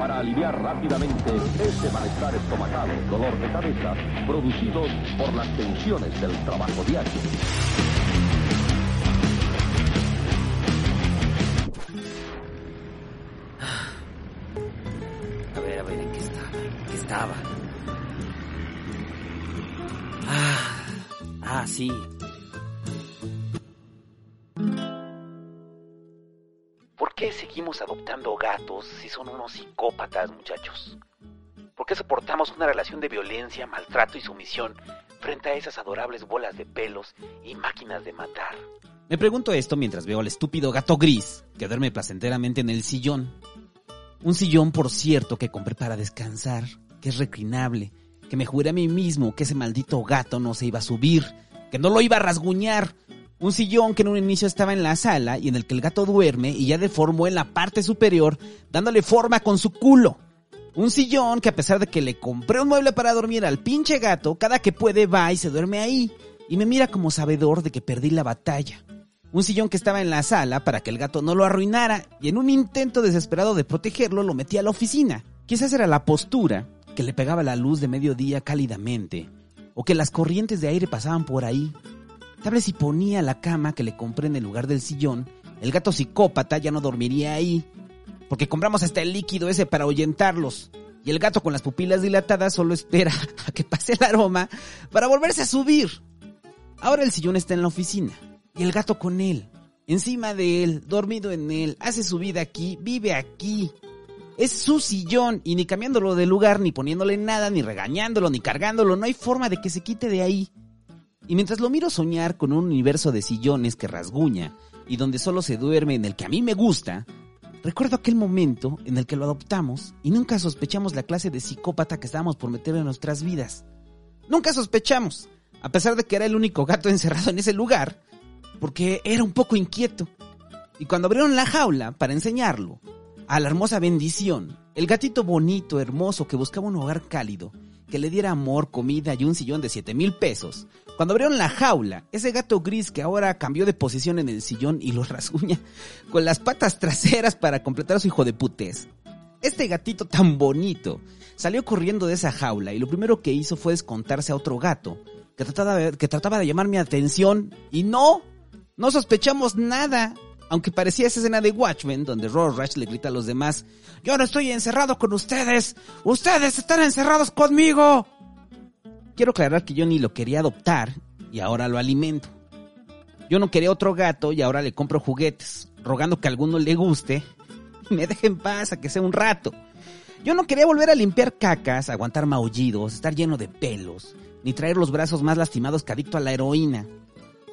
para aliviar rápidamente ese malestar estomacal, dolor de cabeza, producidos por las tensiones del trabajo diario. Gatos si son unos psicópatas, muchachos? ¿Por qué soportamos una relación de violencia, maltrato y sumisión frente a esas adorables bolas de pelos y máquinas de matar? Me pregunto esto mientras veo al estúpido gato gris que duerme placenteramente en el sillón. Un sillón, por cierto, que compré para descansar, que es reclinable, que me juré a mí mismo que ese maldito gato no se iba a subir, que no lo iba a rasguñar. Un sillón que en un inicio estaba en la sala y en el que el gato duerme y ya deformó en la parte superior, dándole forma con su culo. Un sillón que a pesar de que le compré un mueble para dormir al pinche gato, cada que puede va y se duerme ahí y me mira como sabedor de que perdí la batalla. Un sillón que estaba en la sala para que el gato no lo arruinara y en un intento desesperado de protegerlo lo metí a la oficina. Quizás era la postura que le pegaba la luz de mediodía cálidamente o que las corrientes de aire pasaban por ahí. Tal si ponía la cama que le compré en el lugar del sillón, el gato psicópata ya no dormiría ahí, porque compramos hasta el líquido ese para ahuyentarlos. Y el gato con las pupilas dilatadas solo espera a que pase el aroma para volverse a subir. Ahora el sillón está en la oficina y el gato con él, encima de él, dormido en él, hace su vida aquí, vive aquí. Es su sillón y ni cambiándolo de lugar, ni poniéndole nada, ni regañándolo, ni cargándolo, no hay forma de que se quite de ahí. Y mientras lo miro soñar con un universo de sillones que rasguña y donde solo se duerme en el que a mí me gusta, recuerdo aquel momento en el que lo adoptamos y nunca sospechamos la clase de psicópata que estábamos por meter en nuestras vidas. Nunca sospechamos, a pesar de que era el único gato encerrado en ese lugar, porque era un poco inquieto. Y cuando abrieron la jaula para enseñarlo a la hermosa bendición, el gatito bonito, hermoso, que buscaba un hogar cálido, que le diera amor, comida y un sillón de 7 mil pesos, cuando abrieron la jaula, ese gato gris que ahora cambió de posición en el sillón y lo rasguña con las patas traseras para completar a su hijo de putes. Este gatito tan bonito salió corriendo de esa jaula y lo primero que hizo fue descontarse a otro gato que trataba de, que trataba de llamar mi atención y no, no sospechamos nada. Aunque parecía esa escena de Watchmen donde Rush le grita a los demás, yo no estoy encerrado con ustedes, ustedes están encerrados conmigo. Quiero aclarar que yo ni lo quería adoptar y ahora lo alimento. Yo no quería otro gato y ahora le compro juguetes, rogando que a alguno le guste y me deje en paz a que sea un rato. Yo no quería volver a limpiar cacas, aguantar maullidos, estar lleno de pelos, ni traer los brazos más lastimados que adicto a la heroína.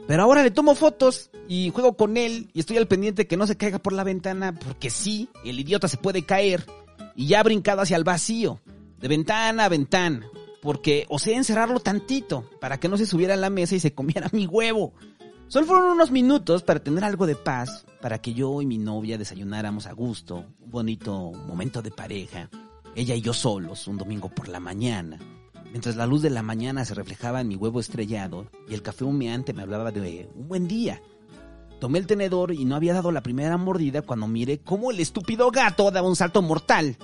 Pero ahora le tomo fotos y juego con él y estoy al pendiente que no se caiga por la ventana porque sí, el idiota se puede caer y ya ha brincado hacia el vacío, de ventana a ventana, porque osé encerrarlo tantito para que no se subiera a la mesa y se comiera mi huevo. Solo fueron unos minutos para tener algo de paz, para que yo y mi novia desayunáramos a gusto, un bonito momento de pareja, ella y yo solos, un domingo por la mañana mientras la luz de la mañana se reflejaba en mi huevo estrellado y el café humeante me hablaba de un buen día. Tomé el tenedor y no había dado la primera mordida cuando miré cómo el estúpido gato daba un salto mortal.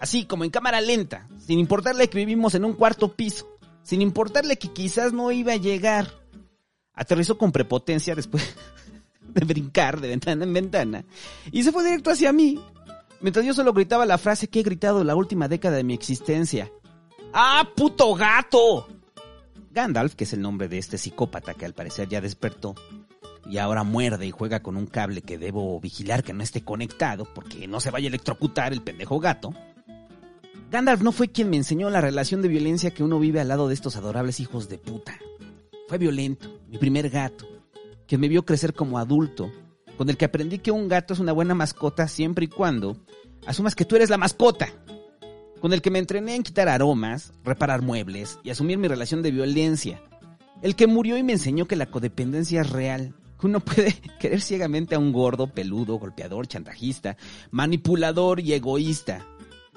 Así como en cámara lenta, sin importarle que vivimos en un cuarto piso, sin importarle que quizás no iba a llegar. Aterrizó con prepotencia después de brincar de ventana en ventana y se fue directo hacia mí, mientras yo solo gritaba la frase que he gritado la última década de mi existencia. ¡Ah, puto gato! Gandalf, que es el nombre de este psicópata que al parecer ya despertó, y ahora muerde y juega con un cable que debo vigilar que no esté conectado porque no se vaya a electrocutar el pendejo gato. Gandalf no fue quien me enseñó la relación de violencia que uno vive al lado de estos adorables hijos de puta. Fue violento, mi primer gato, que me vio crecer como adulto, con el que aprendí que un gato es una buena mascota siempre y cuando asumas que tú eres la mascota con el que me entrené en quitar aromas, reparar muebles y asumir mi relación de violencia. El que murió y me enseñó que la codependencia es real, que uno puede querer ciegamente a un gordo, peludo, golpeador, chantajista, manipulador y egoísta.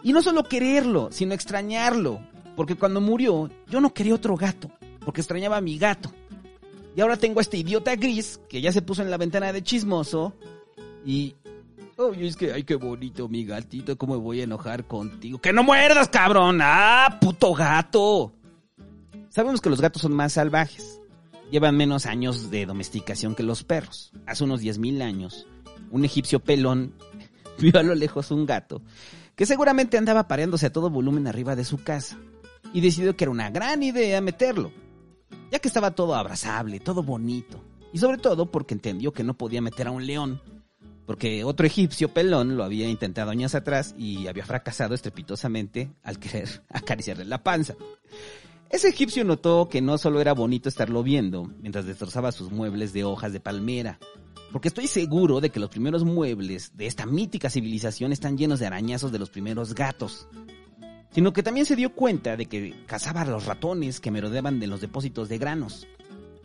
Y no solo quererlo, sino extrañarlo, porque cuando murió yo no quería otro gato, porque extrañaba a mi gato. Y ahora tengo a este idiota gris que ya se puso en la ventana de chismoso y Oye, es que, ay, qué bonito mi gatito, ¿cómo me voy a enojar contigo? ¡Que no muerdas, cabrón! ¡Ah, puto gato! Sabemos que los gatos son más salvajes. Llevan menos años de domesticación que los perros. Hace unos 10.000 años, un egipcio pelón vio a lo lejos un gato que seguramente andaba pareándose a todo volumen arriba de su casa y decidió que era una gran idea meterlo, ya que estaba todo abrazable, todo bonito, y sobre todo porque entendió que no podía meter a un león, porque otro egipcio pelón lo había intentado años atrás y había fracasado estrepitosamente al querer acariciarle la panza. Ese egipcio notó que no solo era bonito estarlo viendo mientras destrozaba sus muebles de hojas de palmera, porque estoy seguro de que los primeros muebles de esta mítica civilización están llenos de arañazos de los primeros gatos, sino que también se dio cuenta de que cazaba a los ratones que merodeaban de los depósitos de granos.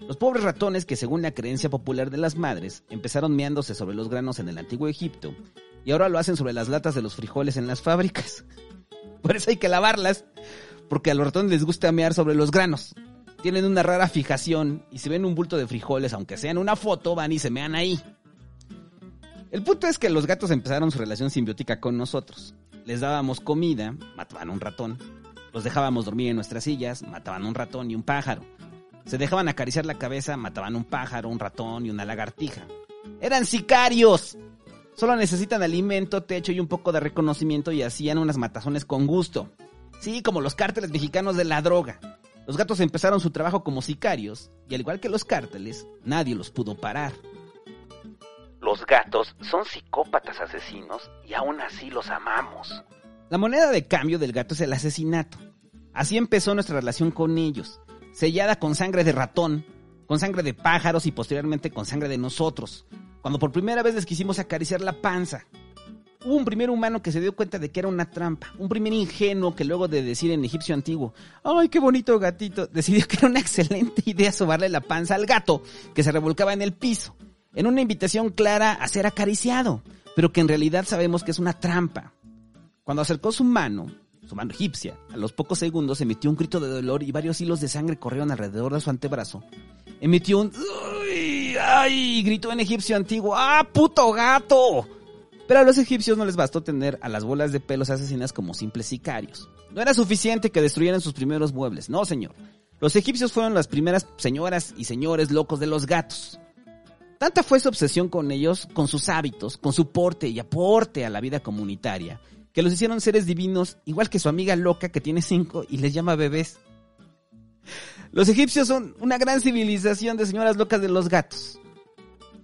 Los pobres ratones que según la creencia popular de las madres empezaron meándose sobre los granos en el antiguo Egipto y ahora lo hacen sobre las latas de los frijoles en las fábricas. Por eso hay que lavarlas, porque a los ratones les gusta mear sobre los granos. Tienen una rara fijación y si ven un bulto de frijoles, aunque sea en una foto, van y se mean ahí. El punto es que los gatos empezaron su relación simbiótica con nosotros. Les dábamos comida, mataban un ratón. Los dejábamos dormir en nuestras sillas, mataban un ratón y un pájaro. Se dejaban acariciar la cabeza, mataban un pájaro, un ratón y una lagartija. ¡Eran sicarios! Solo necesitan alimento, techo y un poco de reconocimiento y hacían unas matazones con gusto. Sí, como los cárteles mexicanos de la droga. Los gatos empezaron su trabajo como sicarios y al igual que los cárteles, nadie los pudo parar. Los gatos son psicópatas asesinos y aún así los amamos. La moneda de cambio del gato es el asesinato. Así empezó nuestra relación con ellos, sellada con sangre de ratón, con sangre de pájaros y posteriormente con sangre de nosotros, cuando por primera vez les quisimos acariciar la panza. Hubo un primer humano que se dio cuenta de que era una trampa, un primer ingenuo que luego de decir en egipcio antiguo, ¡ay, qué bonito gatito!, decidió que era una excelente idea sobarle la panza al gato que se revolcaba en el piso, en una invitación clara a ser acariciado, pero que en realidad sabemos que es una trampa. Cuando acercó su mano, su mano egipcia, a los pocos segundos emitió un grito de dolor y varios hilos de sangre corrieron alrededor de su antebrazo. Emitió un ¡ay! ¡ay! gritó en egipcio antiguo, ¡ah, puto gato! Pero a los egipcios no les bastó tener a las bolas de pelos asesinas como simples sicarios. No era suficiente que destruyeran sus primeros muebles, no señor. Los egipcios fueron las primeras señoras y señores locos de los gatos. Tanta fue su obsesión con ellos, con sus hábitos, con su porte y aporte a la vida comunitaria, que los hicieron seres divinos, igual que su amiga loca que tiene cinco y les llama bebés. Los egipcios son una gran civilización de señoras locas de los gatos.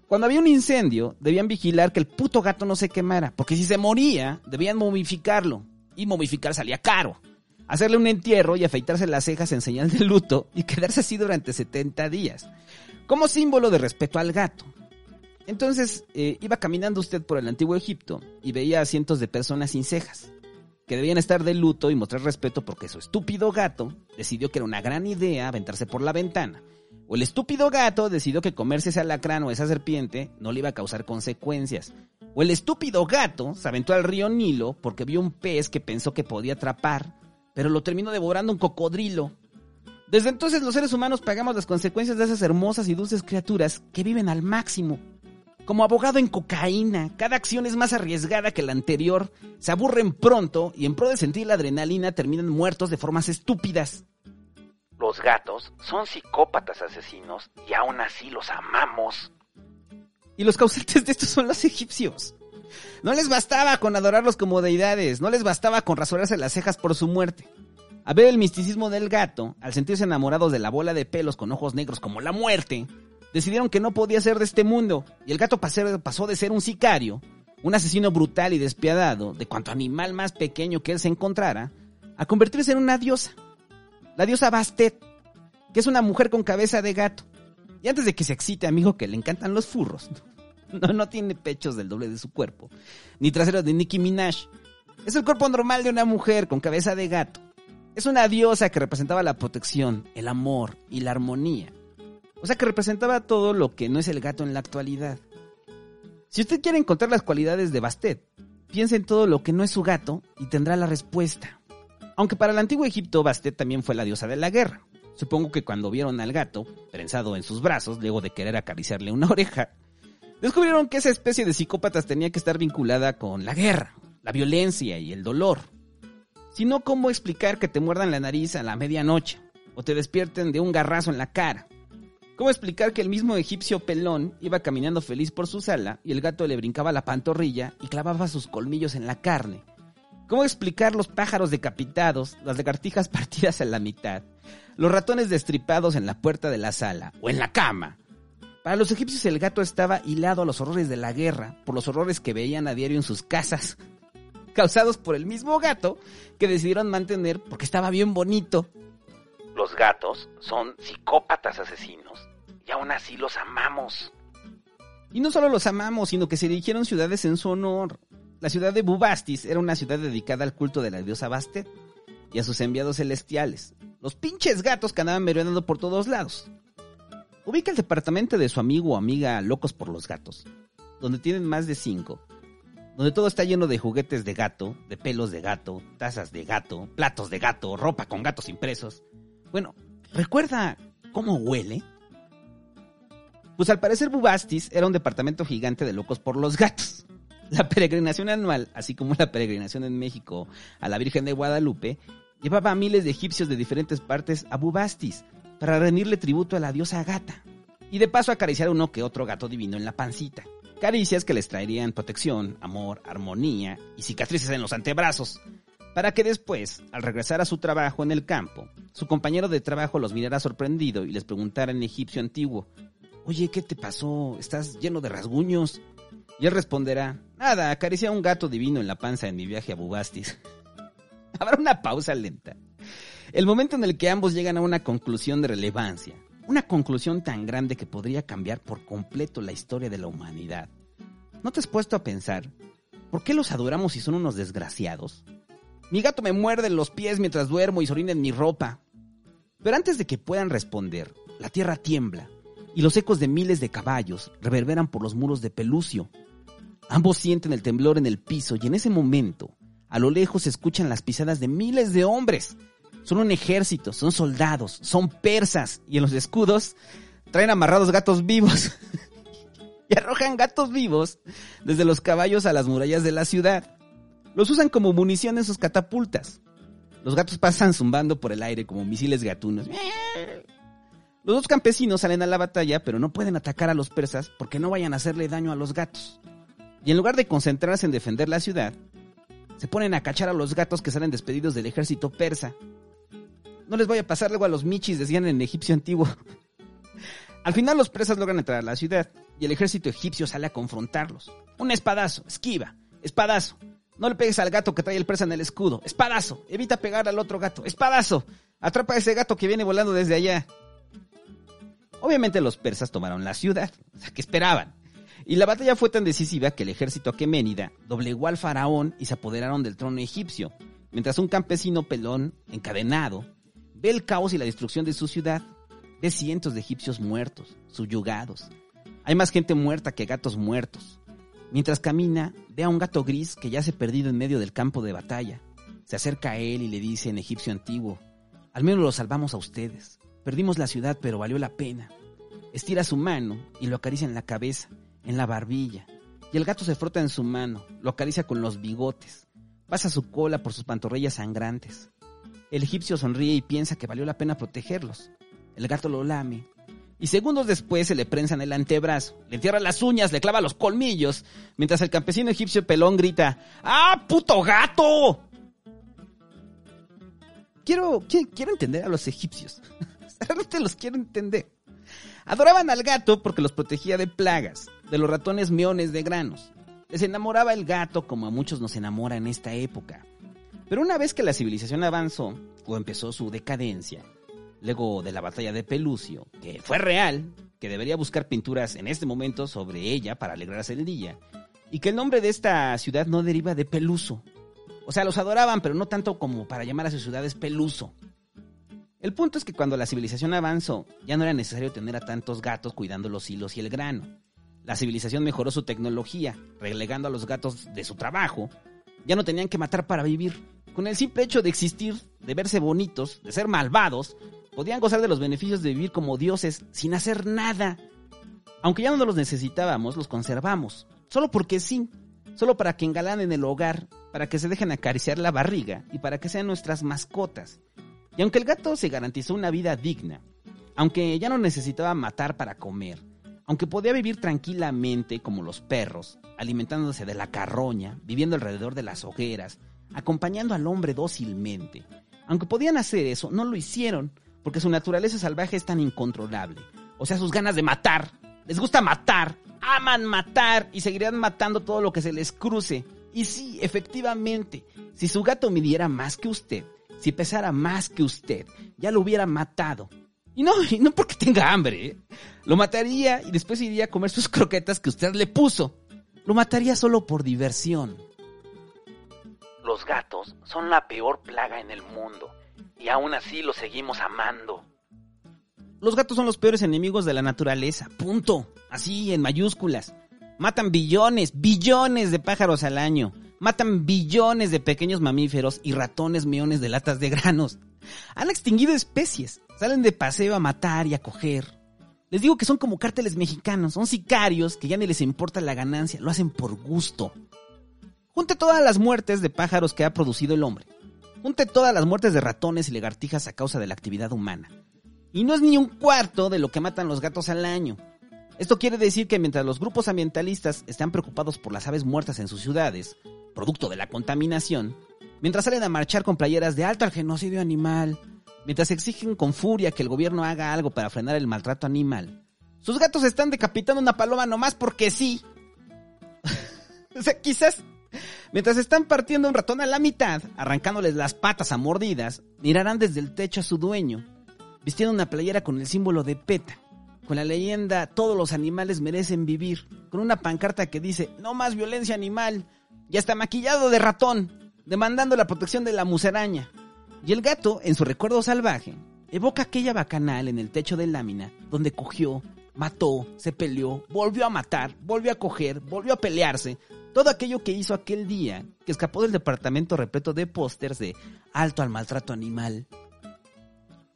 Cuando había un incendio, debían vigilar que el puto gato no se quemara, porque si se moría, debían momificarlo. Y momificar salía caro. Hacerle un entierro y afeitarse las cejas en señal de luto y quedarse así durante 70 días. Como símbolo de respeto al gato. Entonces, eh, iba caminando usted por el antiguo Egipto y veía a cientos de personas sin cejas, que debían estar de luto y mostrar respeto porque su estúpido gato decidió que era una gran idea aventarse por la ventana o el estúpido gato decidió que comerse ese alacrán o esa serpiente no le iba a causar consecuencias. O el estúpido gato se aventó al río Nilo porque vio un pez que pensó que podía atrapar, pero lo terminó devorando un cocodrilo. Desde entonces los seres humanos pagamos las consecuencias de esas hermosas y dulces criaturas que viven al máximo. Como abogado en cocaína, cada acción es más arriesgada que la anterior, se aburren pronto y en pro de sentir la adrenalina terminan muertos de formas estúpidas. Los gatos son psicópatas asesinos y aún así los amamos. Y los causantes de esto son los egipcios. No les bastaba con adorarlos como deidades, no les bastaba con rasurarse las cejas por su muerte. A ver el misticismo del gato, al sentirse enamorados de la bola de pelos con ojos negros como la muerte, decidieron que no podía ser de este mundo, y el gato pasó de ser un sicario, un asesino brutal y despiadado, de cuanto animal más pequeño que él se encontrara, a convertirse en una diosa la diosa Bastet, que es una mujer con cabeza de gato. Y antes de que se excite, amigo, que le encantan los furros, no, no tiene pechos del doble de su cuerpo, ni traseros de Nicki Minaj. Es el cuerpo normal de una mujer con cabeza de gato. Es una diosa que representaba la protección, el amor y la armonía. O sea que representaba todo lo que no es el gato en la actualidad. Si usted quiere encontrar las cualidades de Bastet, piense en todo lo que no es su gato y tendrá la respuesta. Aunque para el antiguo Egipto Bastet también fue la diosa de la guerra. Supongo que cuando vieron al gato, prensado en sus brazos, luego de querer acariciarle una oreja, Descubrieron que esa especie de psicópatas tenía que estar vinculada con la guerra, la violencia y el dolor. Si no, ¿cómo explicar que te muerdan la nariz a la medianoche o te despierten de un garrazo en la cara? ¿Cómo explicar que el mismo egipcio pelón iba caminando feliz por su sala y el gato le brincaba la pantorrilla y clavaba sus colmillos en la carne? ¿Cómo explicar los pájaros decapitados, las lagartijas partidas a la mitad, los ratones destripados en la puerta de la sala o en la cama? Para los egipcios el gato estaba hilado a los horrores de la guerra, por los horrores que veían a diario en sus casas, causados por el mismo gato que decidieron mantener porque estaba bien bonito los gatos son psicópatas asesinos y aún así los amamos. Y no solo los amamos, sino que se dirigieron ciudades en su honor. La ciudad de Bubastis era una ciudad dedicada al culto de la diosa Bastet y a sus enviados celestiales, los pinches gatos que andaban merodeando por todos lados. Ubica el departamento de su amigo o amiga Locos por los Gatos, donde tienen más de cinco, donde todo está lleno de juguetes de gato, de pelos de gato, tazas de gato, platos de gato, ropa con gatos impresos. Bueno, ¿recuerda cómo huele? Pues al parecer Bubastis era un departamento gigante de locos por los gatos. La peregrinación anual, así como la peregrinación en México a la Virgen de Guadalupe, llevaba a miles de egipcios de diferentes partes a Bubastis para rendirle tributo a la diosa gata. Y de paso acariciar uno que otro gato divino en la pancita. Caricias que les traerían protección, amor, armonía y cicatrices en los antebrazos para que después, al regresar a su trabajo en el campo, su compañero de trabajo los mirara sorprendido y les preguntara en egipcio antiguo, Oye, ¿qué te pasó? ¿Estás lleno de rasguños? Y él responderá, Nada, acaricié a un gato divino en la panza en mi viaje a Bubastis. Habrá una pausa lenta. El momento en el que ambos llegan a una conclusión de relevancia, una conclusión tan grande que podría cambiar por completo la historia de la humanidad. ¿No te has puesto a pensar, ¿por qué los adoramos si son unos desgraciados? Mi gato me muerde los pies mientras duermo y se orina en mi ropa. Pero antes de que puedan responder, la tierra tiembla y los ecos de miles de caballos reverberan por los muros de Pelucio. Ambos sienten el temblor en el piso y en ese momento, a lo lejos se escuchan las pisadas de miles de hombres. Son un ejército, son soldados, son persas y en los escudos traen amarrados gatos vivos. y arrojan gatos vivos desde los caballos a las murallas de la ciudad. Los usan como munición en sus catapultas. Los gatos pasan zumbando por el aire como misiles gatunos. Los dos campesinos salen a la batalla, pero no pueden atacar a los persas porque no vayan a hacerle daño a los gatos. Y en lugar de concentrarse en defender la ciudad, se ponen a cachar a los gatos que salen despedidos del ejército persa. No les voy a pasar luego a los michis, decían en egipcio antiguo. Al final los persas logran entrar a la ciudad y el ejército egipcio sale a confrontarlos. Un espadazo, esquiva, espadazo, no le pegues al gato que trae el presa en el escudo. Espadazo. Evita pegar al otro gato. Espadazo. Atrapa a ese gato que viene volando desde allá. Obviamente los persas tomaron la ciudad. O sea, ¿qué esperaban? Y la batalla fue tan decisiva que el ejército aqueménida doblegó al faraón y se apoderaron del trono egipcio, mientras un campesino pelón, encadenado, ve el caos y la destrucción de su ciudad, ve cientos de egipcios muertos, subyugados. Hay más gente muerta que gatos muertos. Mientras camina, ve a un gato gris que yace perdido en medio del campo de batalla. Se acerca a él y le dice en egipcio antiguo, al menos lo salvamos a ustedes. Perdimos la ciudad, pero valió la pena. Estira su mano y lo acaricia en la cabeza, en la barbilla. Y el gato se frota en su mano, lo acaricia con los bigotes. Pasa su cola por sus pantorrillas sangrantes. El egipcio sonríe y piensa que valió la pena protegerlos. El gato lo lame, y segundos después se le prensa en el antebrazo, le entierra las uñas, le clava los colmillos, mientras el campesino egipcio pelón grita, ¡Ah, puto gato! Quiero, quiero, entender a los egipcios. Realmente los quiero entender. Adoraban al gato porque los protegía de plagas, de los ratones meones de granos. Les enamoraba el gato como a muchos nos enamora en esta época. Pero una vez que la civilización avanzó o empezó su decadencia, luego de la batalla de Pelucio, que fue real, que debería buscar pinturas en este momento sobre ella para alegrarse el día, y que el nombre de esta ciudad no deriva de Peluso. O sea, los adoraban, pero no tanto como para llamar a sus ciudades Peluso. El punto es que cuando la civilización avanzó, ya no era necesario tener a tantos gatos cuidando los hilos y el grano. La civilización mejoró su tecnología, relegando a los gatos de su trabajo. Ya no tenían que matar para vivir. Con el simple hecho de existir, de verse bonitos, de ser malvados, podían gozar de los beneficios de vivir como dioses sin hacer nada. Aunque ya no los necesitábamos, los conservamos. Solo porque sí. Solo para que engalanen el hogar, para que se dejen acariciar la barriga y para que sean nuestras mascotas. Y aunque el gato se garantizó una vida digna, aunque ya no necesitaba matar para comer, aunque podía vivir tranquilamente como los perros, alimentándose de la carroña, viviendo alrededor de las hogueras, acompañando al hombre dócilmente, aunque podían hacer eso, no lo hicieron, porque su naturaleza salvaje es tan incontrolable. O sea, sus ganas de matar. Les gusta matar, aman matar y seguirían matando todo lo que se les cruce. Y sí, efectivamente, si su gato midiera más que usted, si pesara más que usted, ya lo hubiera matado. Y no, y no porque tenga hambre, ¿eh? lo mataría y después iría a comer sus croquetas que usted le puso. Lo mataría solo por diversión. Los gatos son la peor plaga en el mundo y aún así los seguimos amando. Los gatos son los peores enemigos de la naturaleza, punto. Así, en mayúsculas. Matan billones, billones de pájaros al año. Matan billones de pequeños mamíferos y ratones meones de latas de granos. Han extinguido especies. Salen de paseo a matar y a coger. Les digo que son como cárteles mexicanos, son sicarios que ya ni les importa la ganancia, lo hacen por gusto. Junte todas las muertes de pájaros que ha producido el hombre. Junte todas las muertes de ratones y lagartijas a causa de la actividad humana. Y no es ni un cuarto de lo que matan los gatos al año. Esto quiere decir que mientras los grupos ambientalistas están preocupados por las aves muertas en sus ciudades, producto de la contaminación, mientras salen a marchar con playeras de alto al genocidio animal, mientras exigen con furia que el gobierno haga algo para frenar el maltrato animal, sus gatos están decapitando una paloma nomás porque sí. o sea, quizás Mientras están partiendo un ratón a la mitad, arrancándoles las patas a mordidas, mirarán desde el techo a su dueño, vistiendo una playera con el símbolo de PETA, con la leyenda Todos los animales merecen vivir, con una pancarta que dice No más violencia animal, y hasta maquillado de ratón, demandando la protección de la musaraña. Y el gato, en su recuerdo salvaje, evoca aquella bacanal en el techo de lámina, donde cogió, mató, se peleó, volvió a matar, volvió a coger, volvió a pelearse, todo aquello que hizo aquel día, que escapó del departamento repleto de pósters de alto al maltrato animal.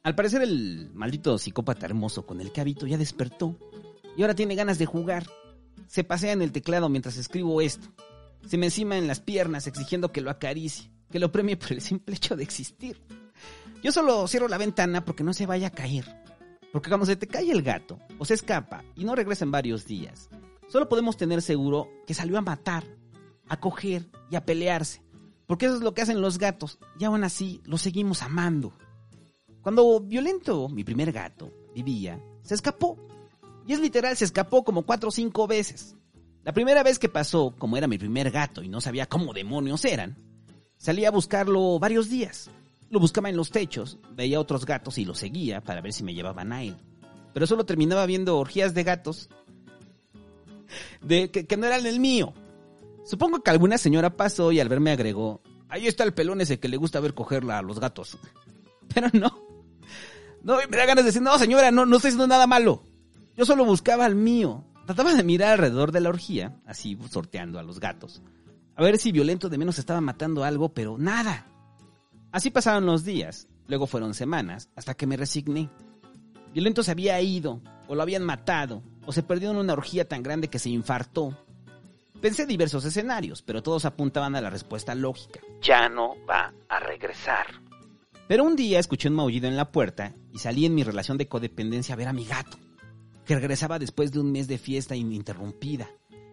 Al parecer el maldito psicópata hermoso con el que habito ya despertó y ahora tiene ganas de jugar. Se pasea en el teclado mientras escribo esto. Se me encima en las piernas exigiendo que lo acaricie, que lo premie por el simple hecho de existir. Yo solo cierro la ventana porque no se vaya a caer. Porque cuando se te cae el gato o se escapa y no regresa en varios días, Solo podemos tener seguro que salió a matar, a coger y a pelearse. Porque eso es lo que hacen los gatos. Y aún así los seguimos amando. Cuando Violento, mi primer gato, vivía, se escapó. Y es literal, se escapó como cuatro o cinco veces. La primera vez que pasó, como era mi primer gato y no sabía cómo demonios eran, salí a buscarlo varios días. Lo buscaba en los techos, veía otros gatos y lo seguía para ver si me llevaban a él. Pero solo terminaba viendo orgías de gatos de que, no era el mío. Supongo que alguna señora pasó y al verme agregó, ahí está el pelón ese que le gusta ver cogerla a los gatos. Pero no. No, me da ganas de decir, no señora, no, no estoy haciendo nada malo. Yo solo buscaba al mío. Trataba de mirar alrededor de la orgía, así sorteando a los gatos. A ver si violento de menos estaba matando algo, pero nada. Así pasaron los días, luego fueron semanas, hasta que me resigné. Violento se había ido, o lo habían matado, o se perdió en una orgía tan grande que se infartó. Pensé diversos escenarios, pero todos apuntaban a la respuesta lógica. Ya no va a regresar. Pero un día escuché un maullido en la puerta y salí en mi relación de codependencia a ver a mi gato, que regresaba después de un mes de fiesta ininterrumpida.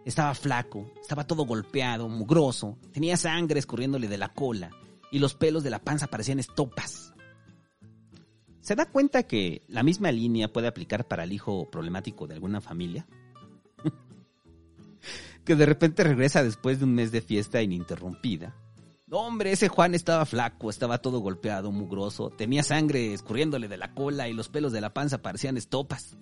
Estaba flaco, estaba todo golpeado, mugroso, tenía sangre escurriéndole de la cola y los pelos de la panza parecían estopas. ¿Se da cuenta que la misma línea puede aplicar para el hijo problemático de alguna familia? que de repente regresa después de un mes de fiesta ininterrumpida. Hombre, ese Juan estaba flaco, estaba todo golpeado, mugroso, tenía sangre escurriéndole de la cola y los pelos de la panza parecían estopas.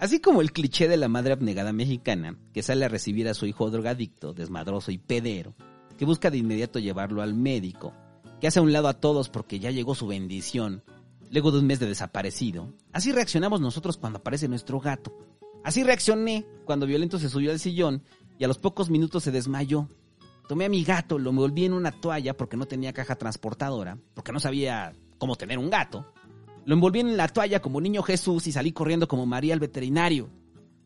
Así como el cliché de la madre abnegada mexicana, que sale a recibir a su hijo drogadicto, desmadroso y pedero, que busca de inmediato llevarlo al médico, que hace a un lado a todos porque ya llegó su bendición luego de un mes de desaparecido. Así reaccionamos nosotros cuando aparece nuestro gato. Así reaccioné cuando Violento se subió al sillón y a los pocos minutos se desmayó. Tomé a mi gato, lo envolví en una toalla porque no tenía caja transportadora, porque no sabía cómo tener un gato. Lo envolví en la toalla como niño Jesús y salí corriendo como María al veterinario.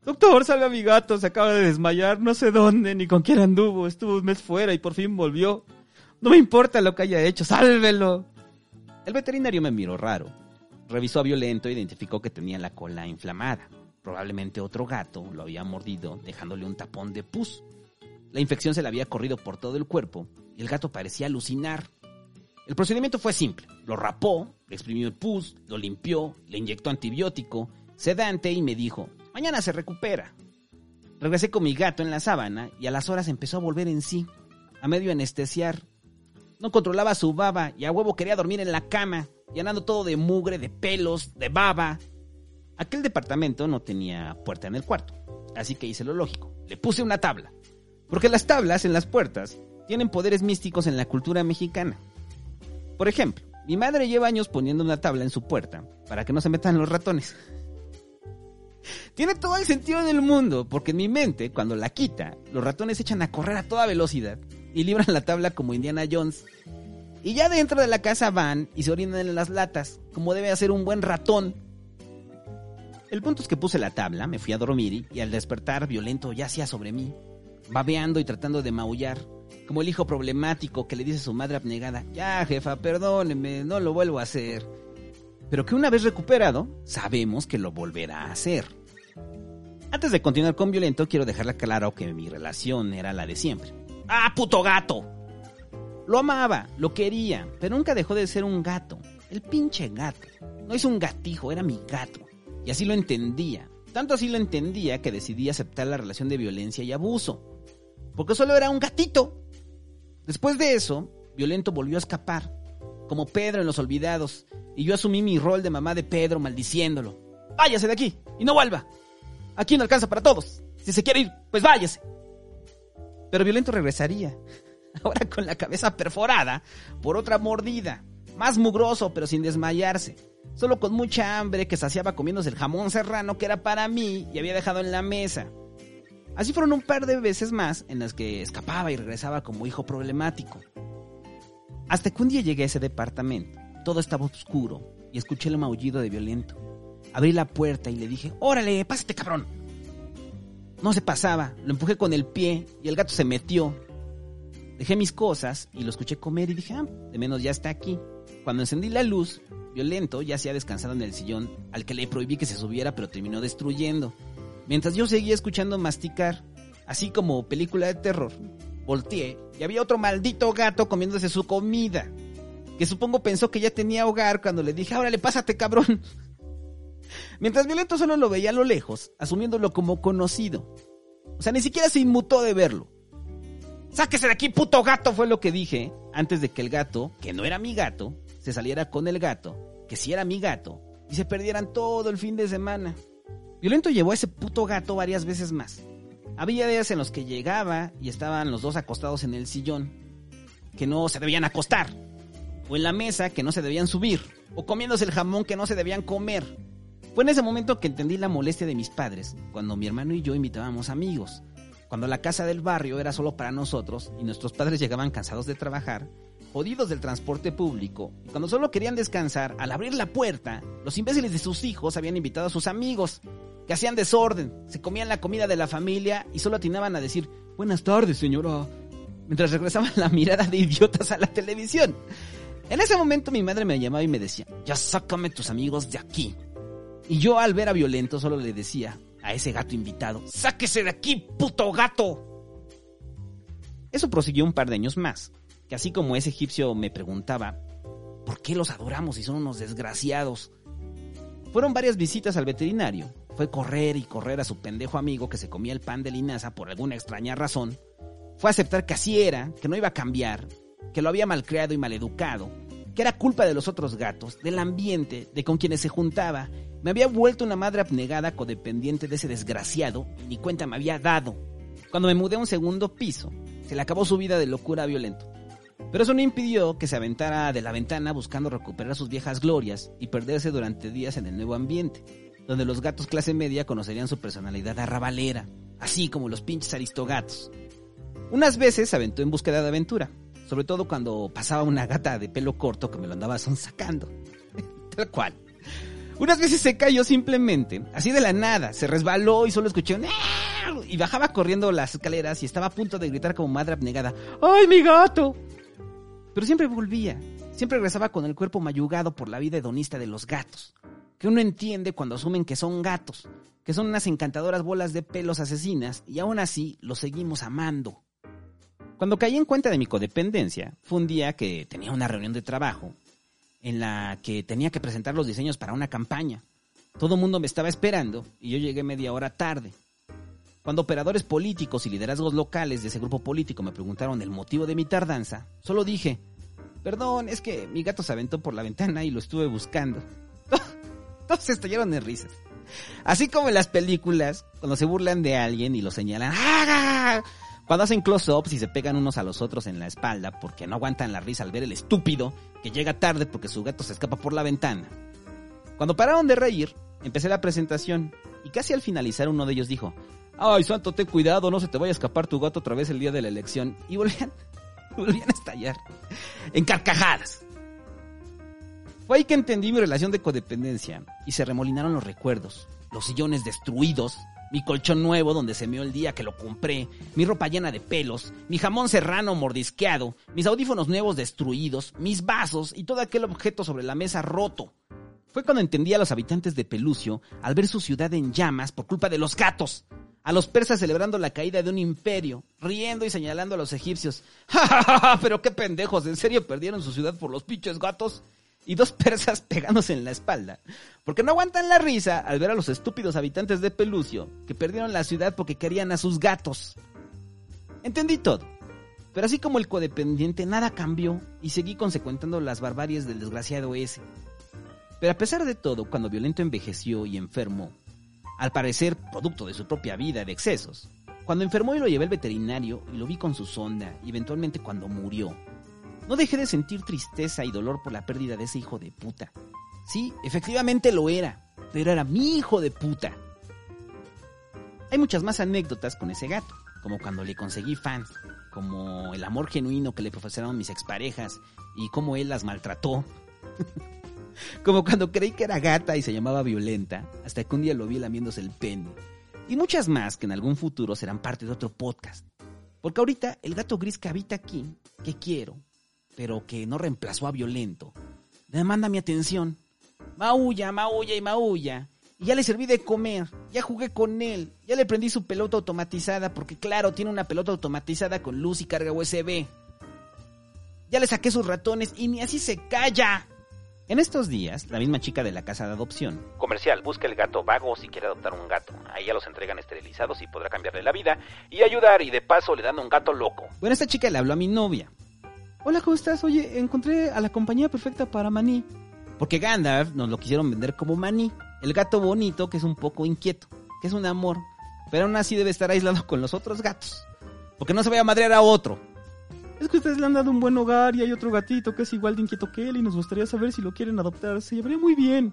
Doctor, salve a mi gato, se acaba de desmayar, no sé dónde ni con quién anduvo, estuvo un mes fuera y por fin volvió. No me importa lo que haya hecho, sálvelo. El veterinario me miró raro. Revisó a Violento e identificó que tenía la cola inflamada. Probablemente otro gato lo había mordido, dejándole un tapón de pus. La infección se le había corrido por todo el cuerpo y el gato parecía alucinar. El procedimiento fue simple. Lo rapó, le exprimió el pus, lo limpió, le inyectó antibiótico, sedante y me dijo, mañana se recupera. Regresé con mi gato en la sábana y a las horas empezó a volver en sí, a medio anestesiar. No controlaba su baba y a huevo quería dormir en la cama, llenando todo de mugre, de pelos, de baba. Aquel departamento no tenía puerta en el cuarto, así que hice lo lógico. Le puse una tabla. Porque las tablas en las puertas tienen poderes místicos en la cultura mexicana. Por ejemplo, mi madre lleva años poniendo una tabla en su puerta para que no se metan los ratones. Tiene todo el sentido del mundo, porque en mi mente, cuando la quita, los ratones echan a correr a toda velocidad y libran la tabla como Indiana Jones. Y ya dentro de la casa van y se orinan en las latas, como debe hacer un buen ratón. El punto es que puse la tabla, me fui a dormir y al despertar violento yacía sobre mí, babeando y tratando de maullar, como el hijo problemático que le dice a su madre abnegada, ya jefa, perdóneme, no lo vuelvo a hacer. Pero que una vez recuperado, sabemos que lo volverá a hacer. Antes de continuar con Violento, quiero dejarle claro que mi relación era la de siempre. ¡Ah, puto gato! Lo amaba, lo quería, pero nunca dejó de ser un gato. El pinche gato. No es un gatijo, era mi gato. Y así lo entendía. Tanto así lo entendía que decidí aceptar la relación de violencia y abuso. Porque solo era un gatito. Después de eso, Violento volvió a escapar, como Pedro en Los Olvidados, y yo asumí mi rol de mamá de Pedro maldiciéndolo. Váyase de aquí y no vuelva. Aquí no alcanza para todos. Si se quiere ir, pues váyase. Pero Violento regresaría, ahora con la cabeza perforada por otra mordida, más mugroso pero sin desmayarse, solo con mucha hambre que saciaba comiéndose el jamón serrano que era para mí y había dejado en la mesa. Así fueron un par de veces más en las que escapaba y regresaba como hijo problemático. Hasta que un día llegué a ese departamento. Todo estaba oscuro y escuché el maullido de violento. Abrí la puerta y le dije, órale, pásate cabrón. No se pasaba, lo empujé con el pie y el gato se metió. Dejé mis cosas y lo escuché comer y dije, ah, de menos ya está aquí. Cuando encendí la luz, violento ya se ha descansado en el sillón al que le prohibí que se subiera pero terminó destruyendo. Mientras yo seguía escuchando masticar, así como película de terror, volteé y había otro maldito gato comiéndose su comida. Que supongo pensó que ya tenía hogar cuando le dije, órale, pásate cabrón. Mientras Violento solo lo veía a lo lejos, asumiéndolo como conocido. O sea, ni siquiera se inmutó de verlo. Sáquese de aquí, puto gato, fue lo que dije, antes de que el gato, que no era mi gato, se saliera con el gato, que sí era mi gato, y se perdieran todo el fin de semana. Violento llevó a ese puto gato varias veces más. Había días en los que llegaba y estaban los dos acostados en el sillón, que no se debían acostar, o en la mesa que no se debían subir, o comiéndose el jamón que no se debían comer. Fue en ese momento que entendí la molestia de mis padres, cuando mi hermano y yo invitábamos amigos, cuando la casa del barrio era solo para nosotros y nuestros padres llegaban cansados de trabajar, jodidos del transporte público, y cuando solo querían descansar, al abrir la puerta, los imbéciles de sus hijos habían invitado a sus amigos, que hacían desorden, se comían la comida de la familia y solo atinaban a decir, buenas tardes, señora, mientras regresaban la mirada de idiotas a la televisión. En ese momento mi madre me llamaba y me decía, ya sácame tus amigos de aquí. Y yo al ver a Violento solo le decía a ese gato invitado, sáquese de aquí, puto gato. Eso prosiguió un par de años más, así como ese egipcio me preguntaba, ¿por qué los adoramos si son unos desgraciados? Fueron varias visitas al veterinario, fue correr y correr a su pendejo amigo que se comía el pan de linaza por alguna extraña razón. Fue aceptar que así era, que no iba a cambiar, que lo había malcriado y maleducado, que era culpa de los otros gatos, del ambiente, de con quienes se juntaba. Me había vuelto una madre abnegada codependiente de ese desgraciado y ni cuenta me había dado. Cuando me mudé a un segundo piso, se le acabó su vida de locura violento. Pero eso no impidió que se aventara de la ventana buscando recuperar sus viejas glorias y perderse durante días en el nuevo ambiente donde los gatos clase media conocerían su personalidad arrabalera, así como los pinches aristogatos. Unas veces se aventó en búsqueda de aventura, sobre todo cuando pasaba una gata de pelo corto que me lo andaba sonsacando. Tal cual. Unas veces se cayó simplemente, así de la nada, se resbaló y solo escuché un... Y bajaba corriendo las escaleras y estaba a punto de gritar como madre abnegada, ¡Ay, mi gato! Pero siempre volvía, siempre regresaba con el cuerpo mayugado por la vida hedonista de los gatos, que uno entiende cuando asumen que son gatos, que son unas encantadoras bolas de pelos asesinas y aún así los seguimos amando. Cuando caí en cuenta de mi codependencia, fue un día que tenía una reunión de trabajo en la que tenía que presentar los diseños para una campaña. Todo el mundo me estaba esperando y yo llegué media hora tarde. Cuando operadores políticos y liderazgos locales de ese grupo político me preguntaron el motivo de mi tardanza, solo dije, perdón, es que mi gato se aventó por la ventana y lo estuve buscando. Todos se estallaron de risas. Así como en las películas, cuando se burlan de alguien y lo señalan, ¡Ah! Cuando hacen close-ups y se pegan unos a los otros en la espalda porque no aguantan la risa al ver el estúpido que llega tarde porque su gato se escapa por la ventana. Cuando pararon de reír, empecé la presentación y casi al finalizar uno de ellos dijo, Ay, santo, ten cuidado, no se te vaya a escapar tu gato otra vez el día de la elección. Y volvían, volvían a estallar en carcajadas. Fue ahí que entendí mi relación de codependencia y se remolinaron los recuerdos, los sillones destruidos, mi colchón nuevo donde se meó el día que lo compré, mi ropa llena de pelos, mi jamón serrano mordisqueado, mis audífonos nuevos destruidos, mis vasos y todo aquel objeto sobre la mesa roto. Fue cuando entendí a los habitantes de Pelucio al ver su ciudad en llamas por culpa de los gatos. A los persas celebrando la caída de un imperio, riendo y señalando a los egipcios. ¡Ja, ja, ja! Pero qué pendejos! ¿En serio perdieron su ciudad por los pinches gatos? y dos persas pegándose en la espalda, porque no aguantan la risa al ver a los estúpidos habitantes de Pelucio que perdieron la ciudad porque querían a sus gatos. Entendí todo, pero así como el codependiente nada cambió y seguí consecuentando las barbaries del desgraciado ese. Pero a pesar de todo, cuando Violento envejeció y enfermó, al parecer producto de su propia vida de excesos, cuando enfermó y lo llevé al veterinario y lo vi con su sonda, y eventualmente cuando murió, no dejé de sentir tristeza y dolor por la pérdida de ese hijo de puta. Sí, efectivamente lo era, pero era mi hijo de puta. Hay muchas más anécdotas con ese gato, como cuando le conseguí fans, como el amor genuino que le profesaron mis exparejas y cómo él las maltrató. como cuando creí que era gata y se llamaba Violenta, hasta que un día lo vi lamiéndose el pene. Y muchas más que en algún futuro serán parte de otro podcast. Porque ahorita el gato gris que habita aquí, que quiero, pero que no reemplazó a Violento, demanda mi atención. Maulla, maulla y maulla. Y ya le serví de comer, ya jugué con él, ya le prendí su pelota automatizada, porque claro, tiene una pelota automatizada con luz y carga USB. Ya le saqué sus ratones y ni así se calla. En estos días, la misma chica de la casa de adopción. Comercial, busca el gato vago si quiere adoptar un gato. Ahí ya los entregan esterilizados y podrá cambiarle la vida y ayudar y de paso le dan un gato loco. Bueno, esta chica le habló a mi novia. Hola, ¿cómo estás? Oye, encontré a la compañía perfecta para Maní. Porque Gandalf nos lo quisieron vender como Maní, el gato bonito que es un poco inquieto, que es un amor, pero aún así debe estar aislado con los otros gatos. Porque no se vaya a madrear a otro. Es que ustedes le han dado un buen hogar y hay otro gatito que es igual de inquieto que él y nos gustaría saber si lo quieren adoptar. Se llevaría muy bien.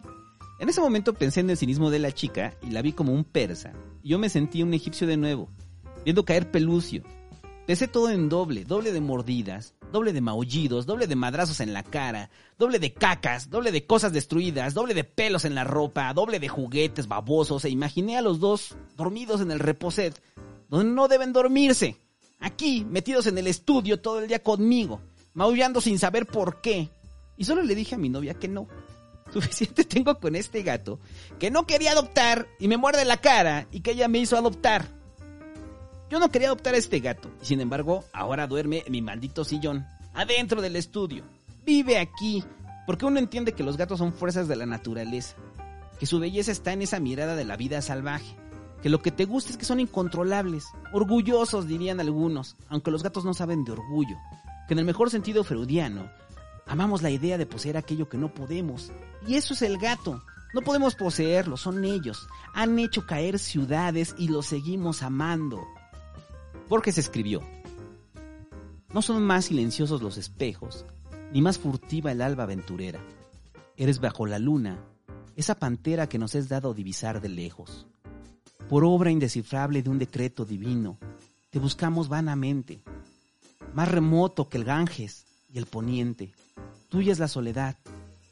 En ese momento pensé en el cinismo de la chica y la vi como un persa. Y yo me sentí un egipcio de nuevo, viendo caer Pelucio. Pesé todo en doble, doble de mordidas, doble de maullidos, doble de madrazos en la cara, doble de cacas, doble de cosas destruidas, doble de pelos en la ropa, doble de juguetes babosos e imaginé a los dos dormidos en el reposet, donde no deben dormirse. Aquí, metidos en el estudio todo el día conmigo, maullando sin saber por qué. Y solo le dije a mi novia que no. Suficiente tengo con este gato, que no quería adoptar y me muerde la cara y que ella me hizo adoptar. Yo no quería adoptar a este gato, y sin embargo, ahora duerme en mi maldito sillón, adentro del estudio. Vive aquí, porque uno entiende que los gatos son fuerzas de la naturaleza, que su belleza está en esa mirada de la vida salvaje, que lo que te gusta es que son incontrolables, orgullosos dirían algunos, aunque los gatos no saben de orgullo, que en el mejor sentido freudiano, amamos la idea de poseer aquello que no podemos, y eso es el gato. No podemos poseerlo, son ellos. Han hecho caer ciudades y los seguimos amando. Borges escribió, No son más silenciosos los espejos, ni más furtiva el alba aventurera. Eres bajo la luna, esa pantera que nos es dado divisar de lejos. Por obra indescifrable de un decreto divino, te buscamos vanamente, más remoto que el Ganges y el poniente. Tuya es la soledad,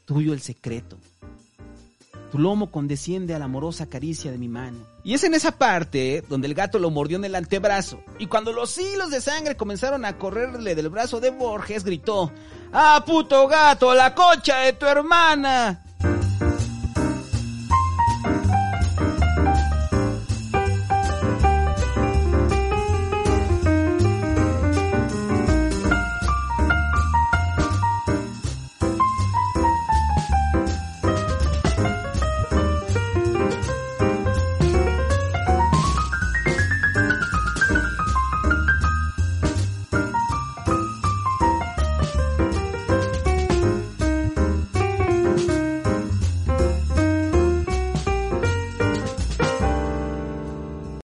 tuyo el secreto. Tu lomo condesciende a la amorosa caricia de mi mano. Y es en esa parte donde el gato lo mordió en el antebrazo. Y cuando los hilos de sangre comenzaron a correrle del brazo de Borges, gritó, ¡Ah, puto gato, la concha de tu hermana!